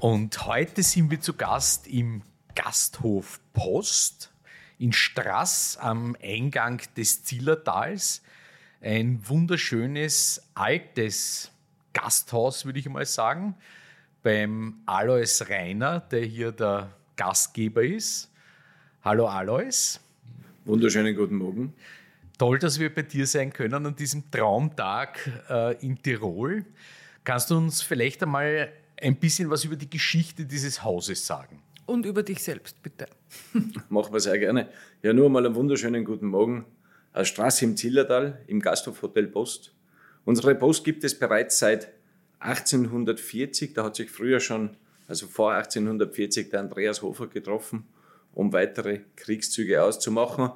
und heute sind wir zu Gast im Gasthof Post in Strass am Eingang des Zillertals. Ein wunderschönes altes Gasthaus, würde ich mal sagen, beim Alois Reiner, der hier der Gastgeber ist. Hallo Alois. Wunderschönen guten Morgen. Toll, dass wir bei dir sein können an diesem Traumtag äh, in Tirol. Kannst du uns vielleicht einmal ein bisschen was über die Geschichte dieses Hauses sagen. Und über dich selbst, bitte. Machen wir sehr gerne. Ja, nur mal einen wunderschönen guten Morgen aus Straße im Zillertal im Gasthof Hotel Post. Unsere Post gibt es bereits seit 1840. Da hat sich früher schon, also vor 1840, der Andreas Hofer getroffen, um weitere Kriegszüge auszumachen.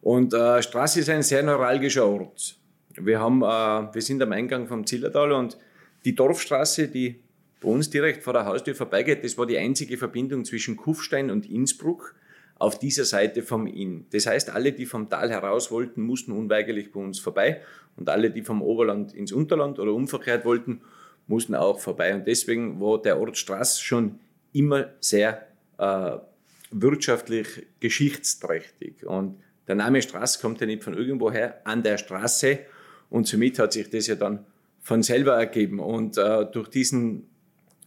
Und äh, Straße ist ein sehr neuralgischer Ort. Wir, haben, äh, wir sind am Eingang vom Zillertal und die Dorfstraße, die bei uns direkt vor der Haustür vorbeigeht. Das war die einzige Verbindung zwischen Kufstein und Innsbruck auf dieser Seite vom Inn. Das heißt, alle, die vom Tal heraus wollten, mussten unweigerlich bei uns vorbei und alle, die vom Oberland ins Unterland oder umverkehrt wollten, mussten auch vorbei. Und deswegen war der Ort Straß schon immer sehr äh, wirtschaftlich geschichtsträchtig. Und der Name Straß kommt ja nicht von irgendwoher, an der Straße. Und somit hat sich das ja dann von selber ergeben. Und äh, durch diesen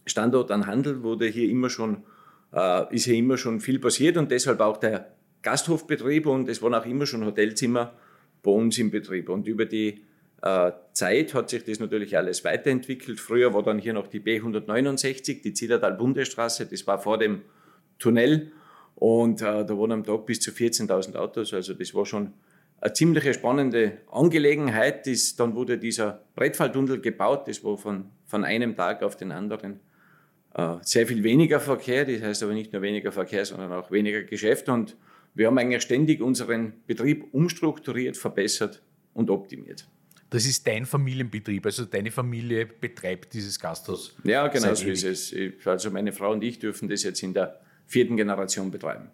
Standort an Handel wurde hier immer schon, äh, ist hier immer schon viel passiert und deshalb auch der Gasthofbetrieb und es waren auch immer schon Hotelzimmer bei uns im Betrieb. Und über die äh, Zeit hat sich das natürlich alles weiterentwickelt. Früher war dann hier noch die B169, die Zillertal-Bundesstraße, das war vor dem Tunnel und äh, da waren am Tag bis zu 14.000 Autos, also das war schon eine ziemlich spannende Angelegenheit. Das, dann wurde dieser Brettfalltunnel gebaut, das war von, von einem Tag auf den anderen sehr viel weniger Verkehr, das heißt aber nicht nur weniger Verkehr, sondern auch weniger Geschäft. Und wir haben eigentlich ständig unseren Betrieb umstrukturiert, verbessert und optimiert. Das ist dein Familienbetrieb, also deine Familie betreibt dieses Gasthaus. Ja, genau so ist es. Also meine Frau und ich dürfen das jetzt in der vierten Generation betreiben.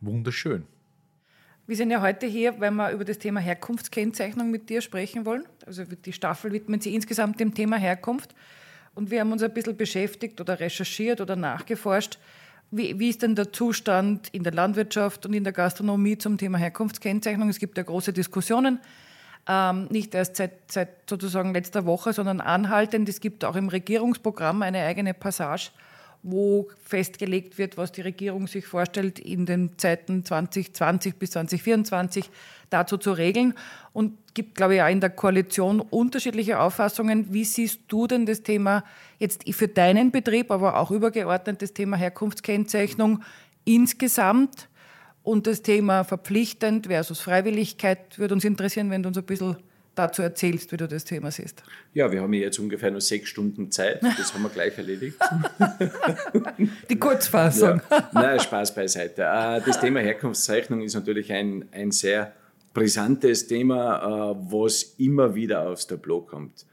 Wunderschön. Wir sind ja heute hier, weil wir über das Thema Herkunftskennzeichnung mit dir sprechen wollen. Also die Staffel widmet sich insgesamt dem Thema Herkunft. Und wir haben uns ein bisschen beschäftigt oder recherchiert oder nachgeforscht, wie, wie, ist denn der Zustand in der Landwirtschaft und in der Gastronomie zum Thema Herkunftskennzeichnung? Es gibt ja große Diskussionen, ähm, nicht erst seit, seit, sozusagen letzter Woche, sondern anhaltend. Es gibt auch im Regierungsprogramm eine eigene Passage, wo festgelegt wird, was die Regierung sich vorstellt, in den Zeiten 2020 bis 2024 dazu zu regeln. Und gibt, glaube ich, auch in der Koalition unterschiedliche Auffassungen. Wie siehst du denn das Thema jetzt für deinen Betrieb, aber auch übergeordnet das Thema Herkunftskennzeichnung insgesamt und das Thema verpflichtend versus Freiwilligkeit? Würde uns interessieren, wenn du uns ein bisschen dazu erzählst, wie du das Thema siehst. Ja, wir haben jetzt ungefähr nur sechs Stunden Zeit. Das haben wir gleich erledigt. Die Kurzfassung. Ja. Nein, Spaß beiseite. Äh, das Thema Herkunftszeichnung ist natürlich ein, ein sehr brisantes Thema, äh, was immer wieder aufs Tableau kommt.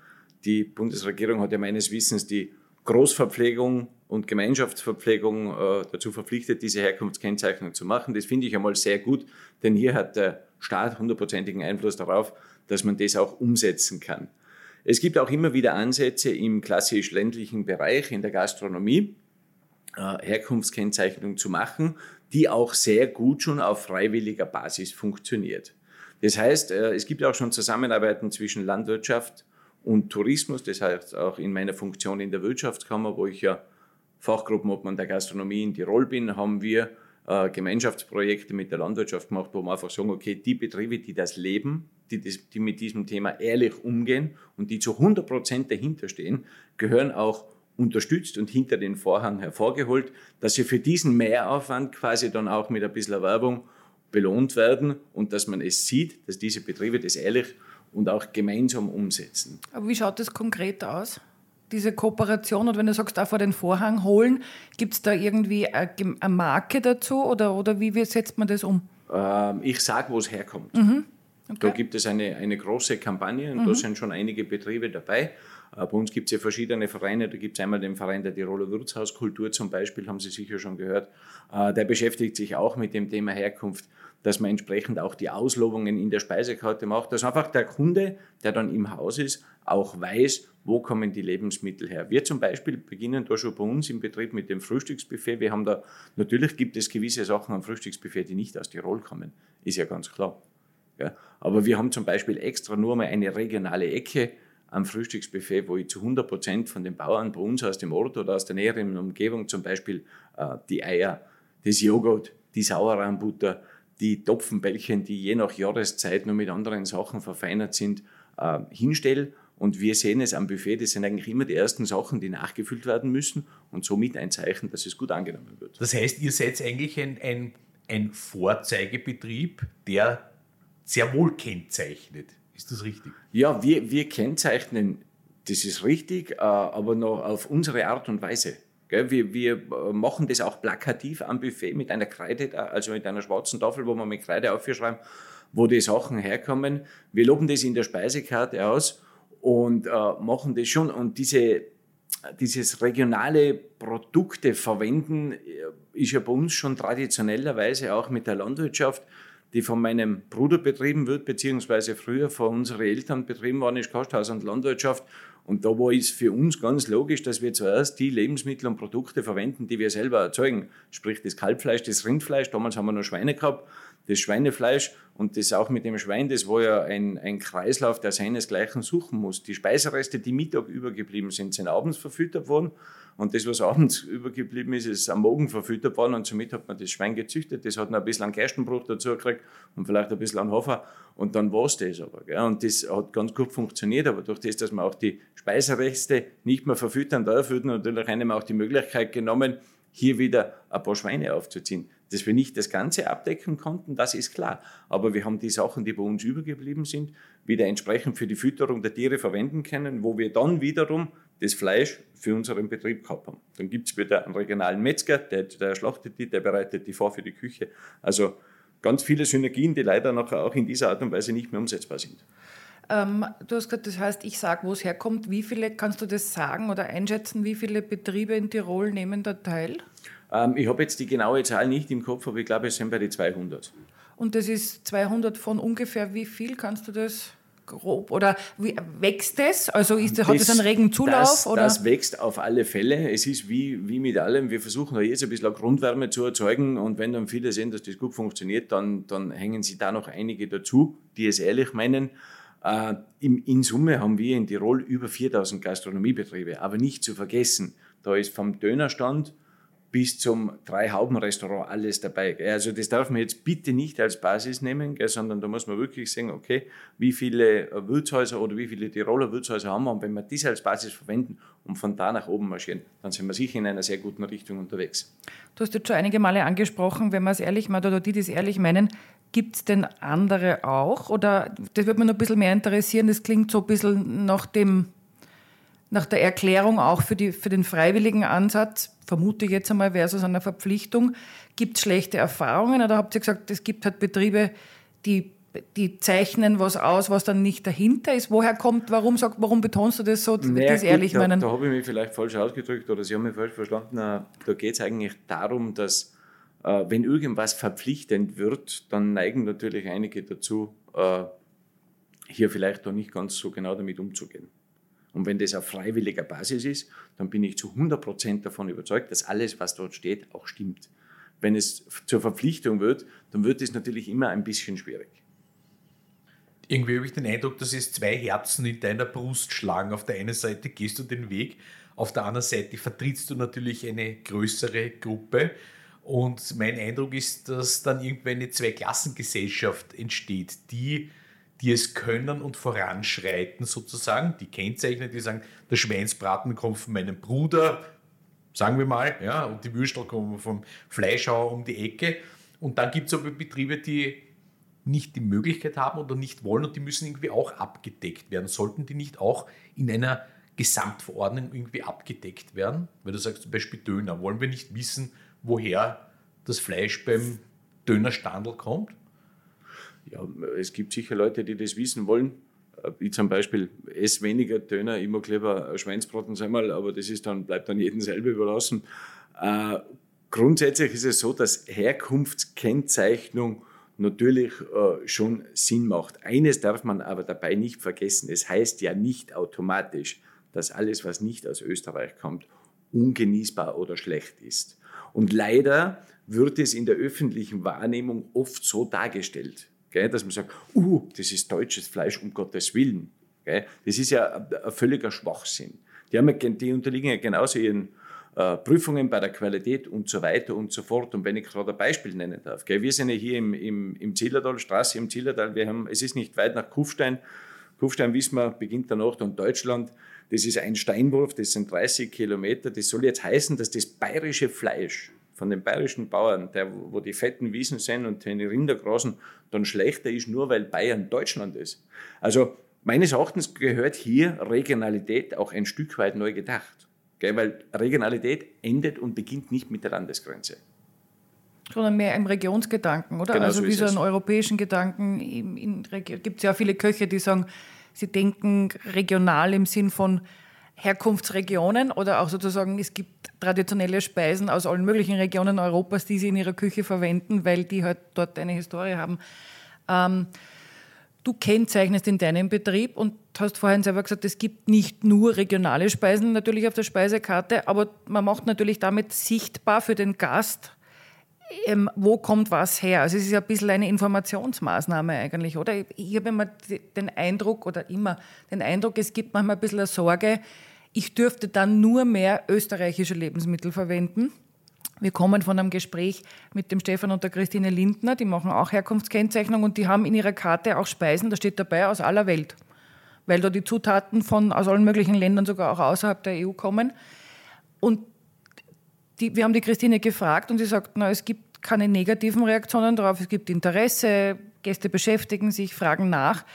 Die Bundesregierung hat ja meines Wissens die Großverpflegung und Gemeinschaftsverpflegung äh, dazu verpflichtet, diese Herkunftskennzeichnung zu machen. Das finde ich einmal sehr gut, denn hier hat der Staat hundertprozentigen Einfluss darauf, dass man das auch umsetzen kann. Es gibt auch immer wieder Ansätze im klassisch ländlichen Bereich, in der Gastronomie, äh, Herkunftskennzeichnung zu machen, die auch sehr gut schon auf freiwilliger Basis funktioniert. Das heißt, äh, es gibt auch schon Zusammenarbeiten zwischen Landwirtschaft und Tourismus. Das heißt, auch in meiner Funktion in der Wirtschaftskammer, wo ich ja Fachgruppenobmann der Gastronomie in Tirol bin, haben wir äh, Gemeinschaftsprojekte mit der Landwirtschaft gemacht, wo wir einfach sagen, okay, die Betriebe, die das leben, die, die mit diesem Thema ehrlich umgehen und die zu 100 Prozent dahinter stehen, gehören auch unterstützt und hinter den Vorhang hervorgeholt, dass sie für diesen Mehraufwand quasi dann auch mit ein bisschen Werbung belohnt werden und dass man es sieht, dass diese Betriebe das ehrlich und auch gemeinsam umsetzen. Aber wie schaut das konkret aus? diese Kooperation und wenn du sagst, auch vor den Vorhang holen, gibt es da irgendwie eine, eine, Marke dazu oder, oder wie, wie setzt man das um? Ähm, ich sage, wo es herkommt. Mhm. Okay. Da gibt es eine, eine große Kampagne und mhm. da sind schon einige Betriebe dabei. Äh, bei uns gibt es ja verschiedene Vereine. Da gibt es einmal den Verein der Tiroler Wirtshauskultur zum Beispiel, haben Sie sicher schon gehört. Äh, der beschäftigt sich auch mit dem Thema Herkunft dass man entsprechend auch die Auslobungen in der Speisekarte macht, dass einfach der Kunde, der dann im Haus ist, auch weiß, wo kommen die Lebensmittel her. Wir zum Beispiel beginnen da schon bei uns im Betrieb mit dem Frühstücksbuffet. Wir haben da, natürlich gibt es gewisse Sachen am Frühstücksbuffet, die nicht aus Tirol kommen, ist ja ganz klar. Ja, aber wir haben zum Beispiel extra nur mal eine regionale Ecke am Frühstücksbuffet, wo ich zu 100 Prozent von den Bauern bei uns aus dem Ort oder aus der näheren Umgebung zum Beispiel äh, die Eier, das Joghurt, die Sauerrahmbutter, die Topfenbällchen, die je nach Jahreszeit nur mit anderen Sachen verfeinert sind, äh, hinstelle. Und wir sehen es am Buffet, das sind eigentlich immer die ersten Sachen, die nachgefüllt werden müssen und somit ein Zeichen, dass es gut angenommen wird. Das heißt, ihr seid eigentlich ein, ein, ein Vorzeigebetrieb, der sehr wohl kennzeichnet. Ist das richtig? Ja, wir, wir kennzeichnen, das ist richtig, äh, aber noch auf unsere Art und Weise. Wir, wir äh, machen das auch plakativ am Buffet mit einer Kreide, also mit einer schwarzen Tafel, wo wir mit Kreide aufschreiben, wo die Sachen herkommen. Wir loben das in der Speisekarte aus und äh, machen das schon. Und diese, dieses regionale Produkte verwenden äh, ist ja bei uns schon traditionellerweise auch mit der Landwirtschaft, die von meinem Bruder betrieben wird, beziehungsweise früher von unseren Eltern betrieben worden ist, Kosthaus und Landwirtschaft. Und da war es für uns ganz logisch, dass wir zuerst die Lebensmittel und Produkte verwenden, die wir selber erzeugen. Sprich das Kalbfleisch, das Rindfleisch, damals haben wir noch Schweine gehabt, das Schweinefleisch und das auch mit dem Schwein, das war ja ein, ein Kreislauf, der seinesgleichen suchen muss. Die Speisereste, die Mittag übergeblieben sind, sind abends verfüttert worden und das, was abends übergeblieben ist, ist am Morgen verfüttert worden und somit hat man das Schwein gezüchtet. Das hat noch ein bisschen an Gerstenbruch dazu gekriegt und vielleicht ein bisschen an Hafer und dann war es das aber. Gell? Und das hat ganz gut funktioniert, aber durch das, dass man auch die Speisereste nicht mehr verfüttern darf, wird natürlich einem auch die Möglichkeit genommen, hier wieder ein paar Schweine aufzuziehen. Dass wir nicht das Ganze abdecken konnten, das ist klar. Aber wir haben die Sachen, die bei uns übergeblieben sind, wieder entsprechend für die Fütterung der Tiere verwenden können, wo wir dann wiederum das Fleisch für unseren Betrieb gehabt haben. Dann gibt es wieder einen regionalen Metzger, der, der schlachtet die, der bereitet die vor für die Küche. Also ganz viele Synergien, die leider nachher auch in dieser Art und Weise nicht mehr umsetzbar sind. Ähm, du hast gesagt, das heißt, ich sage, wo es herkommt. Wie viele, kannst du das sagen oder einschätzen, wie viele Betriebe in Tirol nehmen da teil? Ähm, ich habe jetzt die genaue Zahl nicht im Kopf, aber ich glaube, es sind bei den 200. Und das ist 200 von ungefähr wie viel? Kannst du das grob? Oder wie, wächst es? Also ist, das, hat es einen regen Zulauf? Das, oder? das wächst auf alle Fälle. Es ist wie, wie mit allem. Wir versuchen da jetzt ein bisschen Grundwärme zu erzeugen und wenn dann viele sehen, dass das gut funktioniert, dann, dann hängen sie da noch einige dazu, die es ehrlich meinen. Äh, in, Summe haben wir in Tirol über 4000 Gastronomiebetriebe, aber nicht zu vergessen, da ist vom Dönerstand bis zum Drei-Hauben-Restaurant alles dabei. Also das darf man jetzt bitte nicht als Basis nehmen, sondern da muss man wirklich sehen, okay, wie viele Wirtshäuser oder wie viele Tiroler Wirtshäuser haben wir und wenn wir das als Basis verwenden und von da nach oben marschieren, dann sind wir sicher in einer sehr guten Richtung unterwegs. Du hast jetzt schon einige Male angesprochen, wenn man es ehrlich meint oder die, die es ehrlich meinen, gibt es denn andere auch? Oder das würde mich noch ein bisschen mehr interessieren, das klingt so ein bisschen nach dem nach der Erklärung auch für, die, für den freiwilligen Ansatz, vermute ich jetzt einmal versus einer Verpflichtung, gibt es schlechte Erfahrungen oder habt ihr gesagt, es gibt halt Betriebe, die, die zeichnen was aus, was dann nicht dahinter ist? Woher kommt, warum, sag, warum betonst du das so, naja, das ehrlich gut, meinen? Da, da habe ich mich vielleicht falsch ausgedrückt oder Sie haben mich falsch verstanden. Da geht es eigentlich darum, dass äh, wenn irgendwas verpflichtend wird, dann neigen natürlich einige dazu, äh, hier vielleicht doch nicht ganz so genau damit umzugehen. Und wenn das auf freiwilliger Basis ist, dann bin ich zu 100% davon überzeugt, dass alles, was dort steht, auch stimmt. Wenn es zur Verpflichtung wird, dann wird es natürlich immer ein bisschen schwierig. Irgendwie habe ich den Eindruck, dass es zwei Herzen in deiner Brust schlagen. Auf der einen Seite gehst du den Weg, auf der anderen Seite vertrittst du natürlich eine größere Gruppe. Und mein Eindruck ist, dass dann irgendwann eine Zweiklassengesellschaft entsteht, die die es können und voranschreiten sozusagen, die kennzeichnen, die sagen, der Schweinsbraten kommt von meinem Bruder, sagen wir mal, ja, und die Würstel kommen vom Fleischhauer um die Ecke. Und dann gibt es aber Betriebe, die nicht die Möglichkeit haben oder nicht wollen und die müssen irgendwie auch abgedeckt werden. Sollten die nicht auch in einer Gesamtverordnung irgendwie abgedeckt werden? Weil du sagst zum Beispiel Döner. Wollen wir nicht wissen, woher das Fleisch beim Dönerstandel kommt? Ja, es gibt sicher Leute, die das wissen wollen. Ich zum Beispiel esse weniger Döner, immer lieber Schweinsbraten einmal, aber das ist dann, bleibt dann jedem selber überlassen. Äh, grundsätzlich ist es so, dass Herkunftskennzeichnung natürlich äh, schon Sinn macht. Eines darf man aber dabei nicht vergessen. Es heißt ja nicht automatisch, dass alles, was nicht aus Österreich kommt, ungenießbar oder schlecht ist. Und leider wird es in der öffentlichen Wahrnehmung oft so dargestellt, gell, dass man sagt, uh, das ist deutsches Fleisch, um Gottes Willen. Gell. Das ist ja ein, völliger Schwachsinn. Die, haben die unterliegen ja genauso ihren äh, Prüfungen bei der Qualität und so weiter und so fort. Und wenn ich gerade ein Beispiel nennen darf, gell, wir sind ja hier im, im, im Zillertal, Straße im Zillertal, wir haben, es ist nicht weit nach Kufstein. Kufstein, wissen wir, beginnt danach und Deutschland. Das ist ein Steinwurf, das sind 30 Kilometer. Das soll jetzt heißen, dass das bayerische Fleisch von den bayerischen Bauern, der, wo die fetten Wiesen sind und die Rinder grasen, dann schlechter ist, nur weil Bayern Deutschland ist. Also meines Erachtens gehört hier Regionalität auch ein Stück weit neu gedacht. Gell? Weil Regionalität endet und beginnt nicht mit der Landesgrenze. Sondern mehr im Regionsgedanken, oder? Genau also so wie so einen europäischen Gedanken. Gibt es ja viele Köche, die sagen, sie denken regional im Sinn von Herkunftsregionen oder auch sozusagen, es gibt traditionelle Speisen aus allen möglichen Regionen Europas, die sie in ihrer Küche verwenden, weil die halt dort eine Historie haben. Ähm, du kennzeichnest in deinem Betrieb und hast vorhin selber gesagt, es gibt nicht nur regionale Speisen natürlich auf der Speisekarte, aber man macht natürlich damit sichtbar für den Gast, ähm, wo kommt was her. Also es ist ja ein bisschen eine Informationsmaßnahme eigentlich, oder? Ich habe immer den Eindruck oder immer den Eindruck, es gibt manchmal ein bisschen eine Sorge, ich dürfte dann nur mehr österreichische Lebensmittel verwenden. Wir kommen von einem Gespräch mit dem Stefan und der Christine Lindner, die machen auch Herkunftskennzeichnung und die haben in ihrer Karte auch Speisen, da steht dabei aus aller Welt, weil da die Zutaten von aus allen möglichen Ländern, sogar auch außerhalb der EU kommen. Und die, wir haben die Christine gefragt und sie sagt, na, es gibt keine negativen Reaktionen darauf, es gibt Interesse, Gäste beschäftigen sich, fragen nach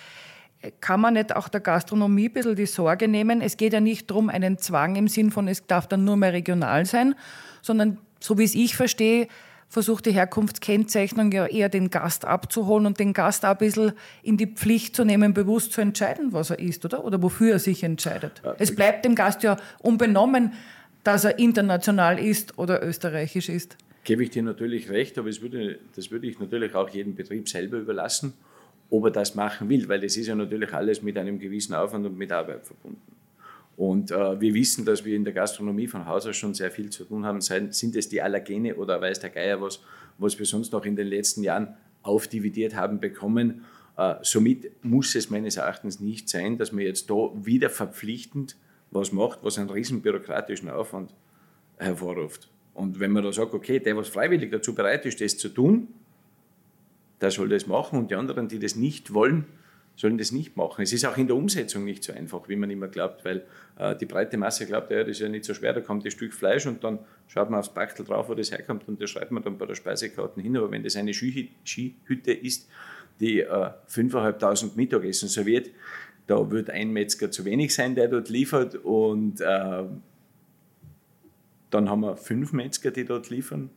kann man nicht auch der Gastronomie ein bisschen die Sorge nehmen? Es geht ja nicht darum, einen Zwang im Sinn von, es darf dann nur mehr regional sein, sondern so wie es ich verstehe, versucht die Herkunftskennzeichnung ja eher den Gast abzuholen und den Gast auch ein bisschen in die Pflicht zu nehmen, bewusst zu entscheiden, was er isst, oder? Oder wofür er sich entscheidet. Es bleibt dem Gast ja unbenommen, dass er international ist oder österreichisch ist. Gebe ich dir natürlich recht, aber das würde, das würde ich natürlich auch jedem Betrieb selber überlassen ob er das machen will, weil das ist ja natürlich alles mit einem gewissen Aufwand und mit Arbeit verbunden. Und äh, wir wissen, dass wir in der Gastronomie von Haus aus schon sehr viel zu tun haben. Sind es die Allergene oder weiß der Geier was, was wir sonst noch in den letzten Jahren aufdividiert haben bekommen. Äh, somit muss es meines Erachtens nicht sein, dass man jetzt da wieder verpflichtend was macht, was einen riesen bürokratischen Aufwand hervorruft. Und wenn man da sagt, okay, der, was freiwillig dazu bereit ist, das zu tun, der soll das machen und die anderen, die das nicht wollen, sollen das nicht machen. Es ist auch in der Umsetzung nicht so einfach, wie man immer glaubt, weil äh, die breite Masse glaubt, ja, das ist ja nicht so schwer, da kommt ein Stück Fleisch und dann schaut man aufs Bachtel drauf, wo das herkommt und das schreibt man dann bei der Speisekarte hin. Aber wenn das eine Skihütte ist, die äh, 5.500 Mittagessen serviert, da wird ein Metzger zu wenig sein, der dort liefert und äh, dann haben wir fünf Metzger, die dort liefern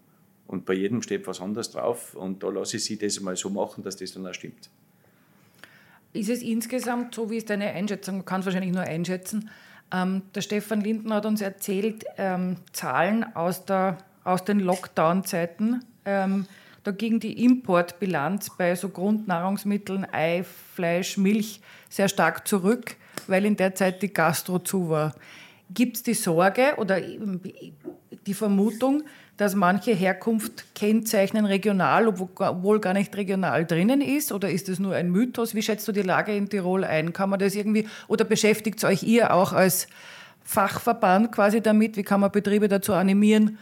und bei jedem steht was anderes drauf und da lasse ich sie das mal so machen, dass das dann auch stimmt. Ist es insgesamt so, wie ist deine Einschätzung? Man kann es wahrscheinlich nur einschätzen. Ähm, der Stefan Linden hat uns erzählt, ähm, Zahlen aus, der, aus den Lockdown-Zeiten. Ähm, da ging die Importbilanz bei so Grundnahrungsmitteln, Ei, Fleisch, Milch sehr stark zurück, weil in der Zeit die Gastro zu war. Gibt es die Sorge oder die Vermutung, dass manche Herkunft kennzeichnen regional, obwohl gar nicht regional drinnen ist? Oder ist das nur ein Mythos? Wie schätzt du die Lage in Tirol ein? Kann man das irgendwie, oder beschäftigt euch ihr auch als Fachverband quasi damit? Wie kann man Betriebe dazu animieren,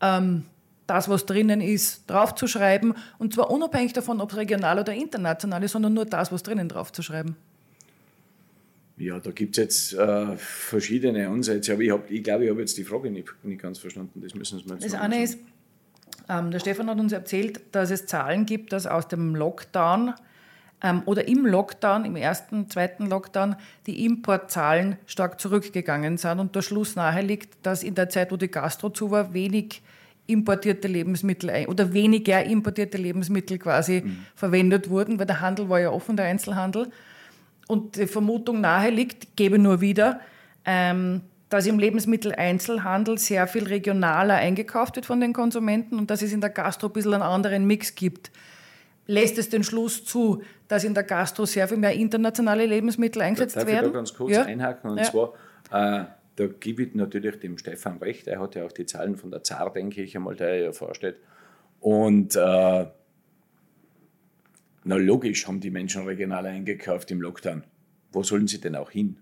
ähm, das, was drinnen ist, draufzuschreiben? Und zwar unabhängig davon, ob es regional oder international ist, sondern nur das, was drinnen draufzuschreiben. Ja, da gibt es jetzt äh, verschiedene Ansätze, aber ich, hab, ich glaube, ich habe jetzt die Frage nicht, nicht ganz verstanden. Das müssen Sie mal Das eine ist, ähm, der Stefan hat uns erzählt, dass es Zahlen gibt, dass aus dem Lockdown ähm, oder im Lockdown, im ersten, zweiten Lockdown, die Importzahlen stark zurückgegangen sind und der Schluss nahe liegt, dass in der Zeit, wo die Gastro zu war, wenig importierte Lebensmittel oder weniger importierte Lebensmittel quasi mhm. verwendet wurden, weil der Handel war ja offen, der Einzelhandel. Und die Vermutung nahe liegt, gebe nur wieder, ähm, dass im Lebensmitteleinzelhandel sehr viel regionaler eingekauft wird von den Konsumenten und dass es in der Gastro ein bisschen einen anderen Mix gibt. Lässt es den Schluss zu, dass in der Gastro sehr viel mehr internationale Lebensmittel eingesetzt Darf werden? Ich da ganz kurz ja? einhaken? Und ja. zwar, äh, da gebe ich natürlich dem Stefan recht. Er hat ja auch die Zahlen von der ZAR, denke ich einmal, der er ja vorstellt. Und äh, na logisch haben die Menschen regional eingekauft im Lockdown. Wo sollen sie denn auch hin?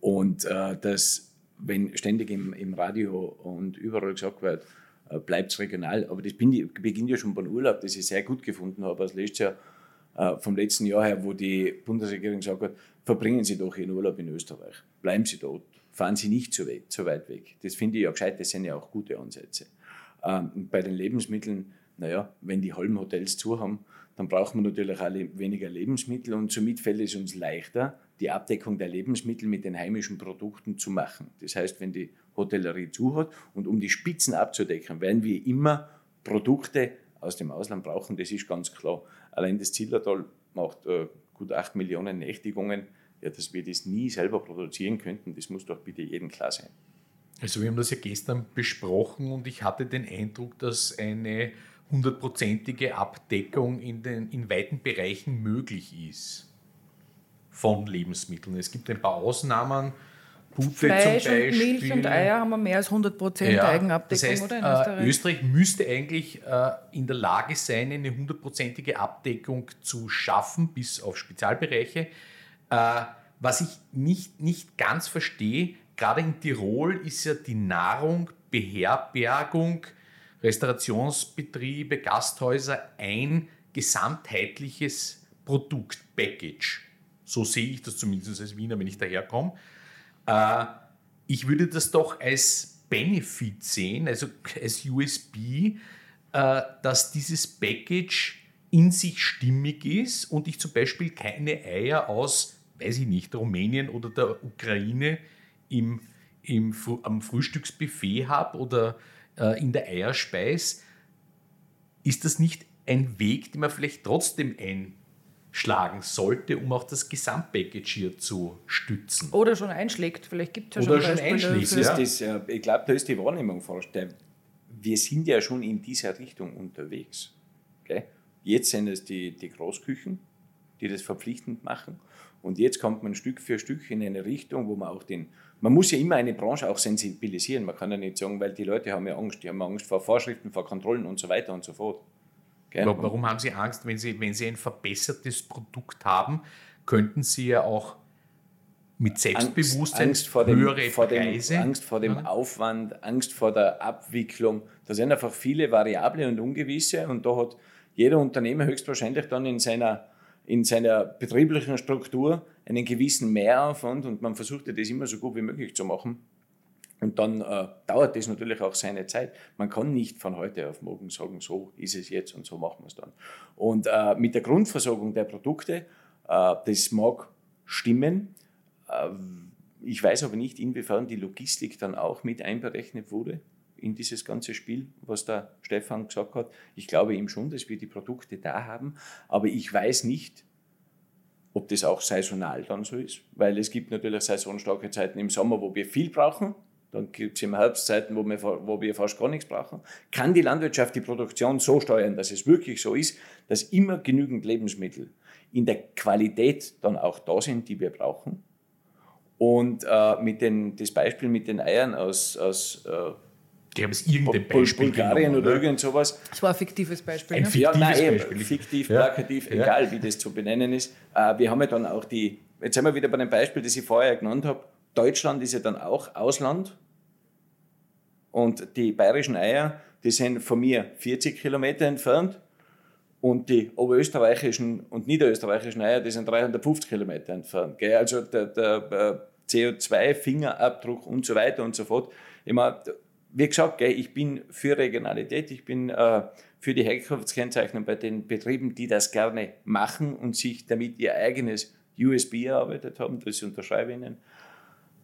Und äh, das wenn ständig im, im Radio und überall gesagt wird, äh, bleibt es regional. Aber das bin, beginnt ja schon beim Urlaub, das ich sehr gut gefunden habe. Als letztes Jahr, äh, vom letzten Jahr her, wo die Bundesregierung gesagt hat, verbringen Sie doch Ihren Urlaub in Österreich. Bleiben Sie dort. Fahren Sie nicht zu weit, zu weit weg. Das finde ich ja gescheit, das sind ja auch gute Ansätze. Ähm, bei den Lebensmitteln, naja, wenn die Hallenhotels zu haben, dann braucht man natürlich auch weniger Lebensmittel und somit fällt es uns leichter, die Abdeckung der Lebensmittel mit den heimischen Produkten zu machen. Das heißt, wenn die Hotellerie zu hat und um die Spitzen abzudecken, werden wir immer Produkte aus dem Ausland brauchen, das ist ganz klar. Allein das Zillertal macht äh, gut 8 Millionen Nächtigungen. Ja, dass wir das nie selber produzieren könnten, das muss doch bitte jedem klar sein. Also wir haben das ja gestern besprochen und ich hatte den Eindruck, dass eine hundertprozentige Abdeckung in, den, in weiten Bereichen möglich ist von Lebensmitteln. Es gibt ein paar Ausnahmen. Pute Fleisch zum Beispiel. und Milch und Eier haben wir mehr als 100% ja, Eigenabdeckung, das heißt, oder? In Österreich? Äh, Österreich müsste eigentlich äh, in der Lage sein, eine hundertprozentige Abdeckung zu schaffen, bis auf Spezialbereiche. Äh, was ich nicht, nicht ganz verstehe, gerade in Tirol ist ja die Nahrung, Beherbergung, Restaurationsbetriebe, Gasthäuser ein gesamtheitliches Produkt, Package. So sehe ich das zumindest als Wiener, wenn ich daherkomme. Äh, ich würde das doch als Benefit sehen, also als USB, äh, dass dieses Package in sich stimmig ist und ich zum Beispiel keine Eier aus, weiß ich nicht, Rumänien oder der Ukraine im, im, am Frühstücksbuffet habe oder äh, in der Eierspeis. Ist das nicht ein Weg, den man vielleicht trotzdem ein schlagen sollte, um auch das Gesamtpackage hier zu stützen. Oder schon einschlägt, vielleicht gibt es ja Oder schon, schon einschlägt, ja. Das, äh, ich glaube, da ist die Wahrnehmung falsch. Wir sind ja schon in dieser Richtung unterwegs. Okay? Jetzt sind es die, die Großküchen, die das verpflichtend machen. Und jetzt kommt man Stück für Stück in eine Richtung, wo man auch den, man muss ja immer eine Branche auch sensibilisieren. Man kann ja nicht sagen, weil die Leute haben ja Angst, die haben Angst vor Vorschriften, vor Kontrollen und so weiter und so fort. Gell? Warum haben Sie Angst, wenn Sie, wenn Sie ein verbessertes Produkt haben, könnten Sie ja auch mit Selbstbewusstsein Angst, Angst vor dem, höhere vor dem, Preise. Angst vor dem ja. Aufwand, Angst vor der Abwicklung. Da sind einfach viele Variable und Ungewisse und da hat jeder Unternehmer höchstwahrscheinlich dann in seiner, in seiner betrieblichen Struktur einen gewissen Mehraufwand und man versucht ja das immer so gut wie möglich zu machen. Und dann äh, dauert das natürlich auch seine Zeit. Man kann nicht von heute auf morgen sagen, so ist es jetzt und so machen wir es dann. Und äh, mit der Grundversorgung der Produkte, äh, das mag stimmen. Äh, ich weiß aber nicht, inwiefern die Logistik dann auch mit einberechnet wurde in dieses ganze Spiel, was der Stefan gesagt hat. Ich glaube ihm schon, dass wir die Produkte da haben, aber ich weiß nicht, ob das auch saisonal dann so ist, weil es gibt natürlich saisonstarke Zeiten im Sommer, wo wir viel brauchen dann gibt es im Herbst Zeiten, wo wir, wo wir fast gar nichts brauchen. Kann die Landwirtschaft die Produktion so steuern, dass es wirklich so ist, dass immer genügend Lebensmittel in der Qualität dann auch da sind, die wir brauchen? Und äh, mit den, das Beispiel mit den Eiern aus, aus äh, die haben es irgendein Beispiel Bulgarien genommen, oder irgend sowas. Das war ein fiktives Beispiel. Ein ne? fiktives ja, nein, Beispiel. Fiktiv, ja. plakativ, ja. egal wie das zu benennen ist. Äh, wir haben ja dann auch die, jetzt sind wir wieder bei dem Beispiel, das ich vorher genannt habe. Deutschland ist ja dann auch Ausland und die bayerischen Eier, die sind von mir 40 Kilometer entfernt. Und die oberösterreichischen und niederösterreichischen Eier, die sind 350 Kilometer entfernt. Also der, der äh, CO2-Fingerabdruck und so weiter und so fort. Ich meine, wie gesagt, ich bin für Regionalität, ich bin äh, für die Herkunftskennzeichnung bei den Betrieben, die das gerne machen und sich damit ihr eigenes USB erarbeitet haben, das unterschreibe ich Ihnen.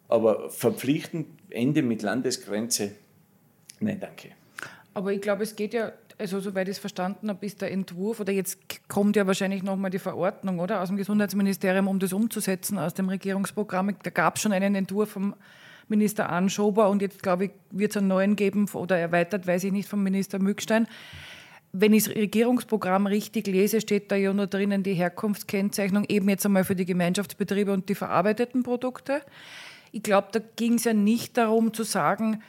Aber verpflichtend Ende mit Landesgrenze, nein, danke. Aber ich glaube, es geht ja, also soweit ich es verstanden habe, ist der Entwurf, oder jetzt kommt ja wahrscheinlich nochmal die Verordnung, oder, aus dem Gesundheitsministerium, um das umzusetzen, aus dem Regierungsprogramm. Da gab es schon einen Entwurf vom Minister Anschober und jetzt, glaube ich, wird es einen neuen geben oder erweitert, weiß ich nicht, vom Minister Mückstein wenn ich das Regierungsprogramm richtig lese, steht da ja nur drinnen die Herkunftskennzeichnung, eben jetzt einmal für die Gemeinschaftsbetriebe und die verarbeiteten Produkte. Ich glaube, da ging es ja nicht darum zu sagen,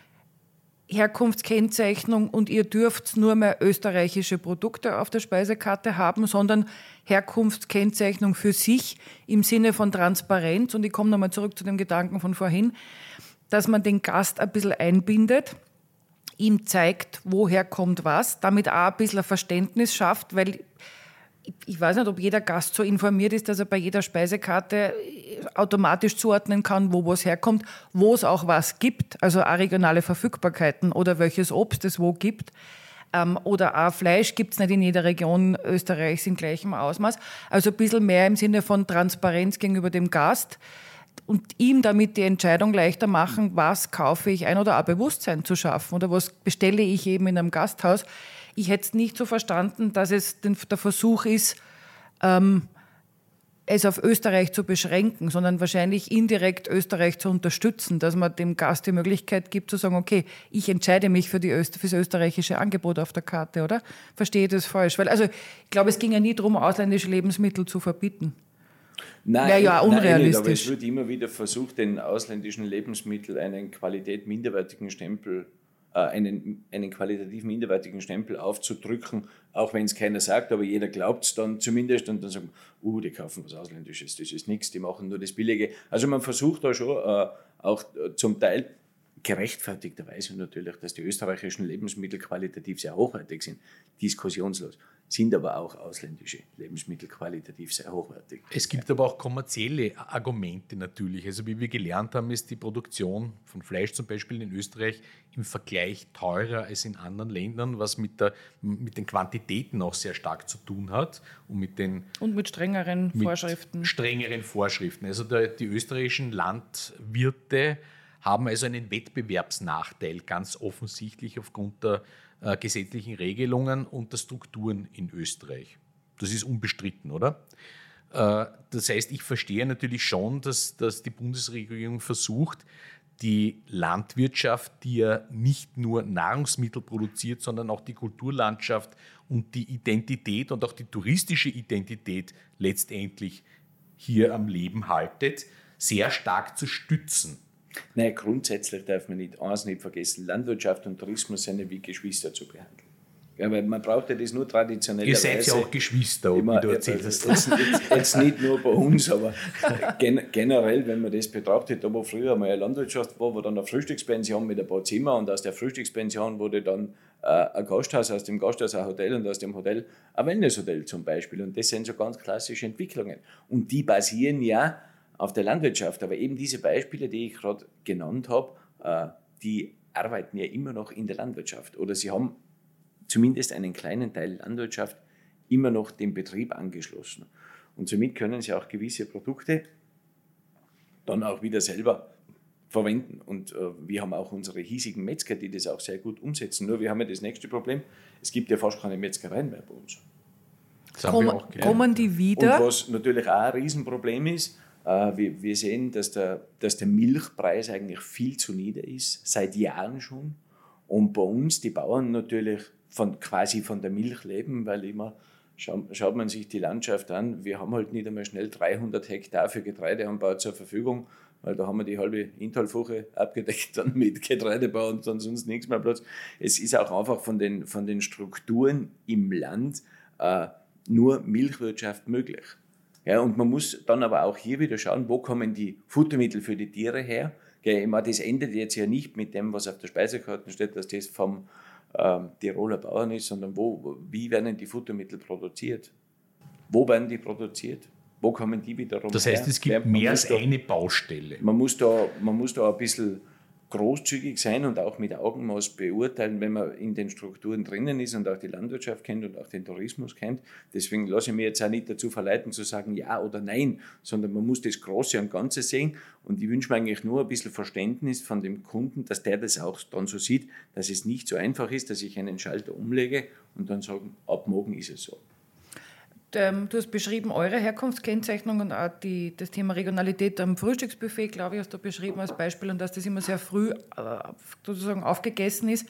Herkunftskennzeichnung und ihr dürft nur mehr österreichische Produkte auf der Speisekarte haben, sondern Herkunftskennzeichnung für sich im Sinne von Transparenz. Und ich komme nochmal zurück zu dem Gedanken von vorhin, dass man den Gast ein bisschen einbindet ihm zeigt, woher kommt was, damit auch ein bisschen Verständnis schafft, weil ich weiß nicht, ob jeder Gast so informiert ist, dass er bei jeder Speisekarte automatisch zuordnen kann, wo was herkommt, wo es auch was gibt, also auch regionale Verfügbarkeiten oder welches Obst es wo gibt. Ähm, oder auch Fleisch gibt es nicht in jeder Region Österreichs in gleichem Ausmaß. Also ein bisschen mehr im Sinne von Transparenz gegenüber dem Gast und ihm damit die Entscheidung leichter machen, was kaufe ich ein oder auch Bewusstsein zu schaffen oder was bestelle ich eben in einem Gasthaus. Ich hätte es nicht so verstanden, dass es der Versuch ist, ähm, es auf Österreich zu beschränken, sondern wahrscheinlich indirekt Österreich zu unterstützen, dass man dem Gast die Möglichkeit gibt zu sagen, okay, ich entscheide mich für, die Öster für das österreichische Angebot auf der Karte, oder? Verstehe ich das falsch? Weil also ich glaube, es ging ja nie darum, ausländische Lebensmittel zu verbieten. Nein, Wäre ja unrealistisch. Nein, aber es wird immer wieder versucht, den ausländischen Lebensmitteln einen qualität minderwertigen Stempel, äh, einen, einen qualitativ minderwertigen Stempel aufzudrücken, auch wenn es keiner sagt, aber jeder glaubt es dann zumindest und dann sagen, uh, die kaufen was Ausländisches, das ist nichts, die machen nur das Billige. Also man versucht da schon äh, auch zum Teil gerechtfertigterweise natürlich, dass die österreichischen Lebensmittel qualitativ sehr hochwertig sind, diskussionslos sind aber auch ausländische Lebensmittel qualitativ sehr hochwertig. Es gibt aber auch kommerzielle Argumente natürlich. Also wie wir gelernt haben, ist die Produktion von Fleisch zum Beispiel in Österreich im Vergleich teurer als in anderen Ländern, was mit, der, mit den Quantitäten auch sehr stark zu tun hat und mit den und mit strengeren mit Vorschriften. Strengeren Vorschriften. Also der, die österreichischen Landwirte haben also einen Wettbewerbsnachteil ganz offensichtlich aufgrund der äh, gesetzlichen Regelungen und der Strukturen in Österreich. Das ist unbestritten, oder? Äh, das heißt, ich verstehe natürlich schon, dass, dass die Bundesregierung versucht, die Landwirtschaft, die ja nicht nur Nahrungsmittel produziert, sondern auch die Kulturlandschaft und die Identität und auch die touristische Identität letztendlich hier am Leben haltet, sehr stark zu stützen. Nein, grundsätzlich darf man nicht eins nicht vergessen, Landwirtschaft und Tourismus sind wie Geschwister zu behandeln. Ja, weil man braucht ja das nur traditionell. Ihr seid ja auch Geschwister, wie du erzählt hast. Jetzt, jetzt, jetzt, nicht nur bei uns, aber gen, generell, wenn man das betrachtet, da wo früher mal eine Landwirtschaft war, war dann eine Frühstückspension mit ein paar Zimmer und aus der Frühstückspension wurde dann äh, ein Gasthaus, aus dem Gasthaus ein Hotel und aus dem Hotel ein Wellnesshotel zum Beispiel. Und das sind so ganz klassische Entwicklungen. Und die basieren ja auf der Landwirtschaft. Aber eben diese Beispiele, die ich gerade genannt habe, äh, die arbeiten ja immer noch in der Landwirtschaft oder sie haben zumindest einen kleinen Teil Landwirtschaft immer noch dem Betrieb angeschlossen. Und somit können sie auch gewisse Produkte dann auch wieder selber verwenden. Und äh, wir haben auch unsere hiesigen Metzger, die das auch sehr gut umsetzen. Nur wir haben ja das nächste Problem, es gibt ja fast keine Metzgereien mehr bei uns. Kommen, kommen die wieder? Und was natürlich auch ein Riesenproblem ist, äh, wir sehen, dass der, dass der Milchpreis eigentlich viel zu nieder ist, seit Jahren schon. Und bei uns die Bauern natürlich von, quasi von der Milch leben, weil immer schaut man sich die Landschaft an, wir haben halt nicht einmal schnell 300 Hektar für Getreideanbau zur Verfügung, weil da haben wir die halbe Intalfuche abgedeckt dann mit Getreidebau und dann sonst nichts mehr Platz. Es ist auch einfach von den, von den Strukturen im Land äh, nur Milchwirtschaft möglich. Ja, und man muss dann aber auch hier wieder schauen, wo kommen die Futtermittel für die Tiere her. Ja, meine, das endet jetzt ja nicht mit dem, was auf der Speisekarte steht, dass das vom ähm, Tiroler Bauern ist, sondern wo, wie werden die Futtermittel produziert? Wo werden die produziert? Wo kommen die wiederum Das heißt, her? es gibt ja, mehr als eine Baustelle. Man muss, da, man muss da ein bisschen großzügig sein und auch mit Augenmaß beurteilen, wenn man in den Strukturen drinnen ist und auch die Landwirtschaft kennt und auch den Tourismus kennt. Deswegen lasse ich mich jetzt auch nicht dazu verleiten zu sagen ja oder nein, sondern man muss das Große und Ganze sehen. Und ich wünsche mir eigentlich nur ein bisschen Verständnis von dem Kunden, dass der das auch dann so sieht, dass es nicht so einfach ist, dass ich einen Schalter umlege und dann sagen, ab morgen ist es so. Ähm, du hast beschrieben eure Herkunftskennzeichnung und auch die, das Thema Regionalität am Frühstücksbuffet, glaube ich, hast du beschrieben als Beispiel und dass das immer sehr früh äh, sozusagen aufgegessen ist.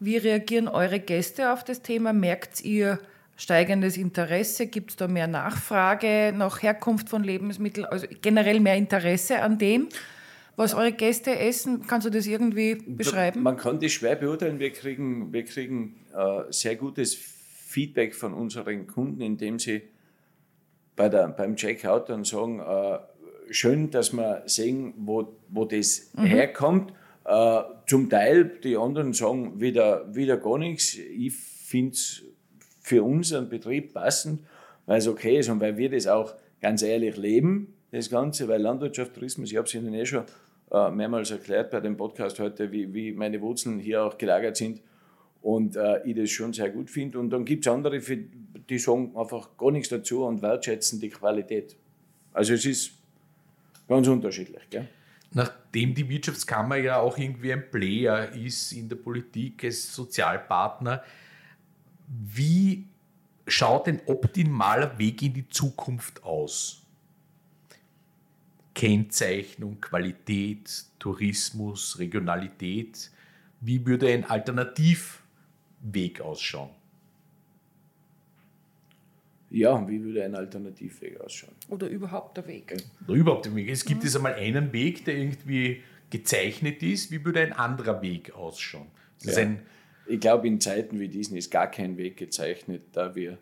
Wie reagieren eure Gäste auf das Thema? Merkt ihr steigendes Interesse? Gibt es da mehr Nachfrage nach Herkunft von Lebensmitteln? Also generell mehr Interesse an dem? Was eure Gäste essen, kannst du das irgendwie beschreiben? Man kann das schwer beurteilen. Wir kriegen, wir kriegen äh, sehr gutes Feedback von unseren Kunden, indem sie bei der, beim Checkout dann sagen, äh, schön, dass wir sehen, wo, wo das mhm. herkommt. Äh, zum Teil, die anderen sagen wieder, wieder gar nichts. Ich finde es für unseren Betrieb passend, weil es okay ist und weil wir das auch ganz ehrlich leben, das Ganze, weil Landwirtschaft, Tourismus, ich habe es Ihnen eh schon äh, mehrmals erklärt bei dem Podcast heute, wie, wie meine Wurzeln hier auch gelagert sind und äh, ich das schon sehr gut finde. Und dann gibt es andere, die sagen einfach gar nichts dazu und wertschätzen die Qualität. Also es ist ganz unterschiedlich. Gell? Nachdem die Wirtschaftskammer ja auch irgendwie ein Player ist in der Politik als Sozialpartner, wie schaut ein optimaler Weg in die Zukunft aus? Kennzeichnung, Qualität, Tourismus, Regionalität. Wie würde ein Alternativ Weg ausschauen? Ja, wie würde ein Alternativweg ausschauen? Oder überhaupt der Weg? Oder überhaupt der Weg. Es gibt mhm. jetzt einmal einen Weg, der irgendwie gezeichnet ist. Wie würde ein anderer Weg ausschauen? Ja. Ein ich glaube, in Zeiten wie diesen ist gar kein Weg gezeichnet, da wir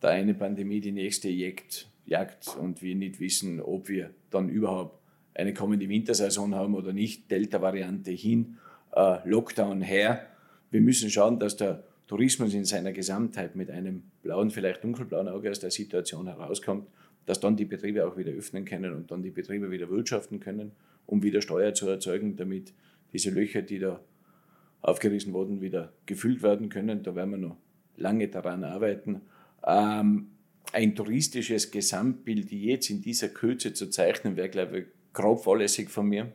da eine Pandemie die nächste jagt, jagt und wir nicht wissen, ob wir dann überhaupt eine kommende Wintersaison haben oder nicht. Delta-Variante hin, äh, Lockdown her wir müssen schauen, dass der Tourismus in seiner Gesamtheit mit einem blauen, vielleicht dunkelblauen Auge aus der Situation herauskommt, dass dann die Betriebe auch wieder öffnen können und dann die Betriebe wieder wirtschaften können, um wieder Steuer zu erzeugen, damit diese Löcher, die da aufgerissen wurden, wieder gefüllt werden können. Da werden wir noch lange daran arbeiten. Ähm, ein touristisches Gesamtbild jetzt in dieser Kürze zu zeichnen, wäre, glaube ich, grob fahrlässig von mir.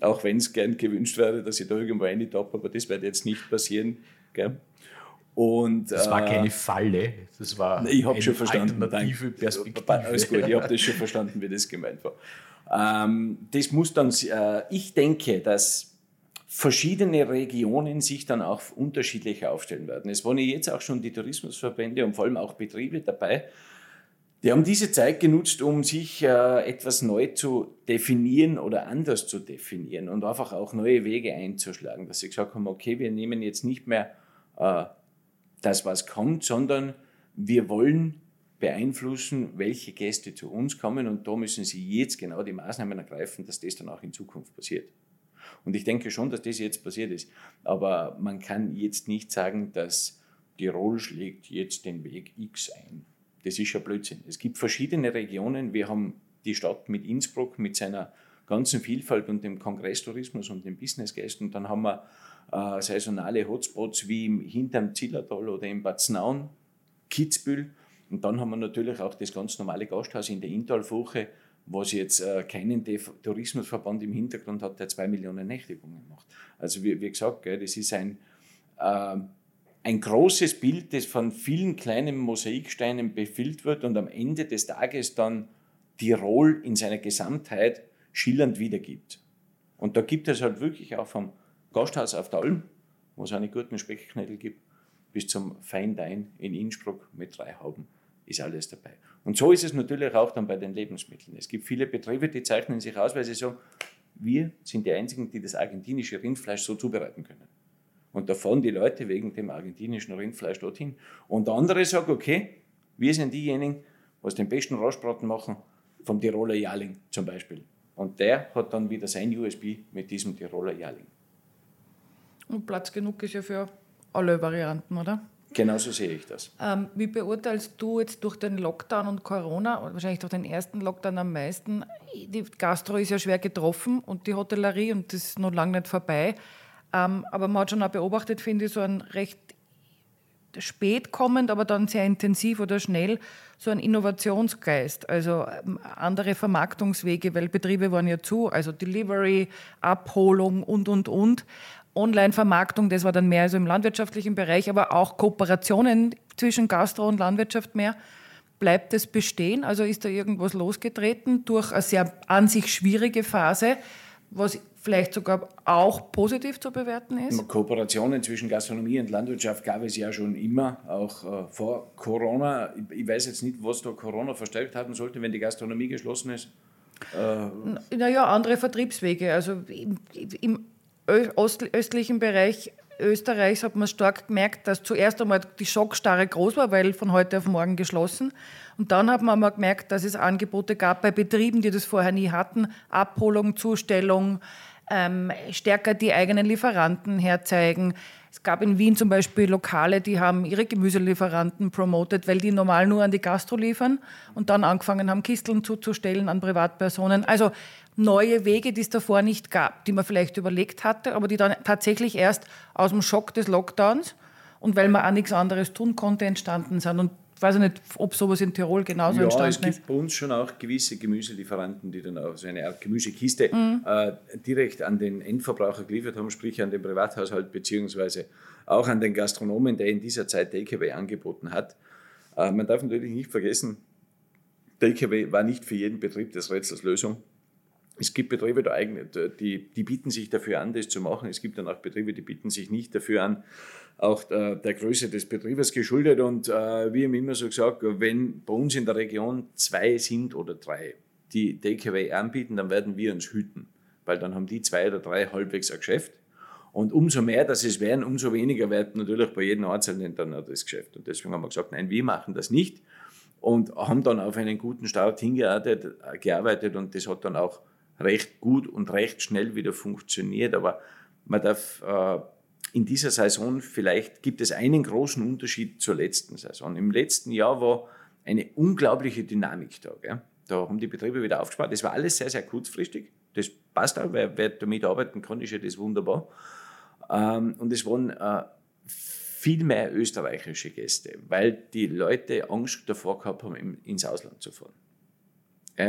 Auch wenn es gern gewünscht wäre, dass ich da irgendwo reintappe, aber das wird jetzt nicht passieren. Gell? Und, das war äh, keine Falle, das war ich eine schon verstanden. alternative Perspektive. Alles gut, ich habe das schon verstanden, wie das gemeint war. Ähm, das muss dann, äh, ich denke, dass verschiedene Regionen sich dann auch unterschiedlich aufstellen werden. Es waren jetzt auch schon die Tourismusverbände und vor allem auch Betriebe dabei, die haben diese Zeit genutzt, um sich äh, etwas neu zu definieren oder anders zu definieren und einfach auch neue Wege einzuschlagen, dass sie gesagt haben, okay, wir nehmen jetzt nicht mehr äh, das, was kommt, sondern wir wollen beeinflussen, welche Gäste zu uns kommen und da müssen sie jetzt genau die Maßnahmen ergreifen, dass das dann auch in Zukunft passiert. Und ich denke schon, dass das jetzt passiert ist. Aber man kann jetzt nicht sagen, dass Tirol schlägt jetzt den Weg X ein. Das ist ja Blödsinn. Es gibt verschiedene Regionen. Wir haben die Stadt mit Innsbruck mit seiner ganzen Vielfalt und dem Kongresstourismus und dem Businessgästen. Dann haben wir äh, saisonale Hotspots wie hinterm Zillertal oder im Bad Snaun, Kitzbühel. Und dann haben wir natürlich auch das ganz normale Gasthaus in der Inntalfurche, was jetzt äh, keinen Tourismusverband im Hintergrund hat, der zwei Millionen Nächtigungen macht. Also wie, wie gesagt, gell, das ist ein äh, ein großes Bild, das von vielen kleinen Mosaiksteinen befüllt wird und am Ende des Tages dann Tirol in seiner Gesamtheit schillernd wiedergibt. Und da gibt es halt wirklich auch vom Gasthaus auf der Alm, wo es einen guten Speckknödel gibt, bis zum Feindein in Innsbruck mit drei Hauben ist alles dabei. Und so ist es natürlich auch dann bei den Lebensmitteln. Es gibt viele Betriebe, die zeichnen sich aus, weil sie sagen, wir sind die Einzigen, die das argentinische Rindfleisch so zubereiten können. Und da fahren die Leute wegen dem argentinischen Rindfleisch dorthin. Und andere sagen, okay, wir sind diejenigen, was den besten Rostbraten machen, vom Tiroler Jahrling zum Beispiel. Und der hat dann wieder sein USB mit diesem Tiroler Jahrling. Und Platz genug ist ja für alle Varianten, oder? Genauso sehe ich das. Ähm, wie beurteilst du jetzt durch den Lockdown und Corona, wahrscheinlich durch den ersten Lockdown am meisten, die Gastro ist ja schwer getroffen und die Hotellerie und das ist noch lange nicht vorbei. Ähm, aber man hat schon auch beobachtet, finde ich, so ein recht spät kommend, aber dann sehr intensiv oder schnell so ein Innovationsgeist, also ähm, andere Vermarktungswege, weil Betriebe waren ja zu, also Delivery, Abholung und, und, und. Online-Vermarktung, das war dann mehr so im landwirtschaftlichen Bereich, aber auch Kooperationen zwischen Gastro und Landwirtschaft mehr. Bleibt es bestehen? Also ist da irgendwas losgetreten durch eine sehr an sich schwierige Phase, was vielleicht sogar auch positiv zu bewerten ist? Kooperationen zwischen Gastronomie und Landwirtschaft gab es ja schon immer, auch äh, vor Corona. Ich, ich, weiß jetzt nicht, was da Corona verstärkt haben sollte, wenn die Gastronomie geschlossen ist. Äh naja, andere Vertriebswege. Also im, im östlichen Bereich Österreichs hat man stark gemerkt, dass zuerst einmal die Schockstarre groß war, weil von heute auf morgen geschlossen. Und dann hat man mal gemerkt, dass es Angebote gab bei Betrieben, die das vorher nie hatten. Abholung, Zustellung, ähm, stärker die eigenen Lieferanten herzeigen. Es gab in Wien zum Beispiel Lokale, die haben ihre Gemüselieferanten promotet, weil die normal nur an die Gastro liefern und dann angefangen haben, Kisteln zuzustellen an Privatpersonen. Also neue Wege, die es davor nicht gab, die man vielleicht überlegt hatte, aber die dann tatsächlich erst aus dem Schock des Lockdowns und weil man auch nichts anderes tun konnte, entstanden sind. Und ich weiß nicht, ob sowas in Tirol genauso ja, entstanden ist. Ja, es gibt bei uns schon auch gewisse Gemüselieferanten, die dann auch so eine Art Gemüsekiste mhm. äh, direkt an den Endverbraucher geliefert haben, sprich an den Privathaushalt beziehungsweise auch an den Gastronomen, der in dieser Zeit Takeaway angeboten hat. Äh, man darf natürlich nicht vergessen, Takeaway war nicht für jeden Betrieb des Rätsels Lösung. Es gibt Betriebe, die, die bieten sich dafür an, das zu machen. Es gibt dann auch Betriebe, die bieten sich nicht dafür an, auch der, der Größe des Betriebes geschuldet. Und äh, wie immer so gesagt, wenn bei uns in der Region zwei sind oder drei, die Takeaway anbieten, dann werden wir uns hüten, weil dann haben die zwei oder drei halbwegs ein Geschäft. Und umso mehr dass es werden, umso weniger wird natürlich bei jedem Einzelnen dann auch das Geschäft. Und deswegen haben wir gesagt, nein, wir machen das nicht und haben dann auf einen guten Start hingearbeitet und das hat dann auch recht gut und recht schnell wieder funktioniert. Aber man darf äh, in dieser Saison vielleicht gibt es einen großen Unterschied zur letzten Saison. Im letzten Jahr war eine unglaubliche Dynamik da. Gell? Da haben die Betriebe wieder aufgespart. Das war alles sehr, sehr kurzfristig. Das passt auch, wer, wer damit arbeiten kann, ist ja das wunderbar. Ähm, und es waren äh, viel mehr österreichische Gäste, weil die Leute Angst davor gehabt haben, ins Ausland zu fahren.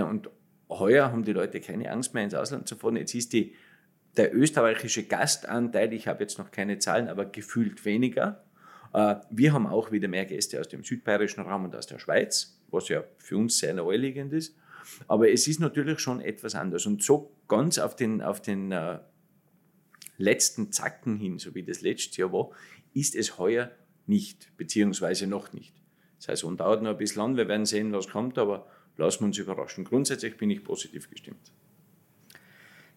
Und heuer haben die Leute keine Angst mehr, ins Ausland zu fahren. Jetzt ist die, der österreichische Gastanteil, ich habe jetzt noch keine Zahlen, aber gefühlt weniger. Äh, wir haben auch wieder mehr Gäste aus dem südbayerischen Raum und aus der Schweiz, was ja für uns sehr naheliegend ist. Aber es ist natürlich schon etwas anders. Und so ganz auf den, auf den uh, letzten Zacken hin, so wie das letztes Jahr war, ist es heuer nicht, beziehungsweise noch nicht. Das heißt, es dauert noch ein bisschen an, wir werden sehen, was kommt, aber lassen wir uns überraschen. Grundsätzlich bin ich positiv gestimmt.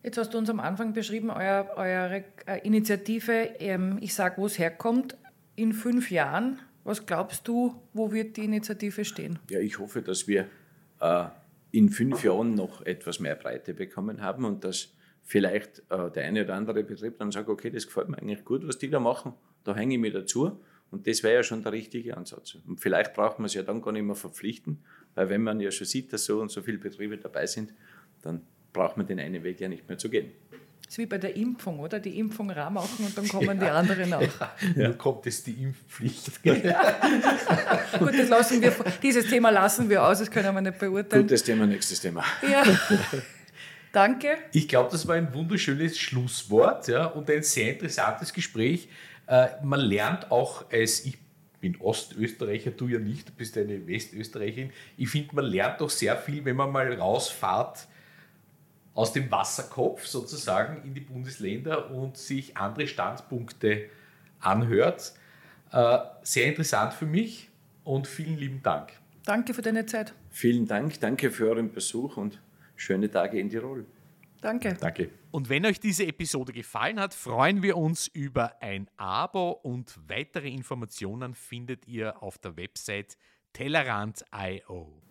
Jetzt hast du uns am Anfang beschrieben, euer, eure äh, Initiative, ähm, ich sage, wo es herkommt, in fünf Jahren. Was glaubst du, wo wird die Initiative stehen? Ja, ich hoffe, dass wir äh, in fünf Jahren noch etwas mehr Breite bekommen haben und dass vielleicht äh, der eine oder andere Betrieb dann sagt, okay, das gefällt mir eigentlich gut, was die da machen, da hänge ich mir dazu. Und das wäre ja schon der richtige Ansatz. Und vielleicht braucht man es ja dann gar nicht mehr verpflichten, weil wenn man ja schon sieht, dass so und so viele Betriebe dabei sind, dann braucht man den einen Weg ja nicht mehr zu gehen. Das ist wie bei der Impfung, oder? Die Impfung rar machen und dann kommen ja. die anderen auch. Ja, ja. Nun kommt es die Impfpflicht. Gut, das lassen wir, dieses Thema lassen wir aus, das können wir nicht beurteilen. Gutes Thema, nächstes Thema. Ja. Danke. Ich glaube, das war ein wunderschönes Schlusswort ja, und ein sehr interessantes Gespräch. Äh, man lernt auch als ich bin Ostösterreicher, du ja nicht, du bist eine Westösterreicherin. Ich finde, man lernt doch sehr viel, wenn man mal rausfahrt aus dem Wasserkopf sozusagen in die Bundesländer und sich andere Standpunkte anhört. Äh, sehr interessant für mich und vielen lieben Dank. Danke für deine Zeit. Vielen Dank, danke für euren Besuch und schöne Tage in Tirol. Danke. Danke. Und wenn euch diese Episode gefallen hat, freuen wir uns über ein Abo und weitere Informationen findet ihr auf der Website tellerant.io.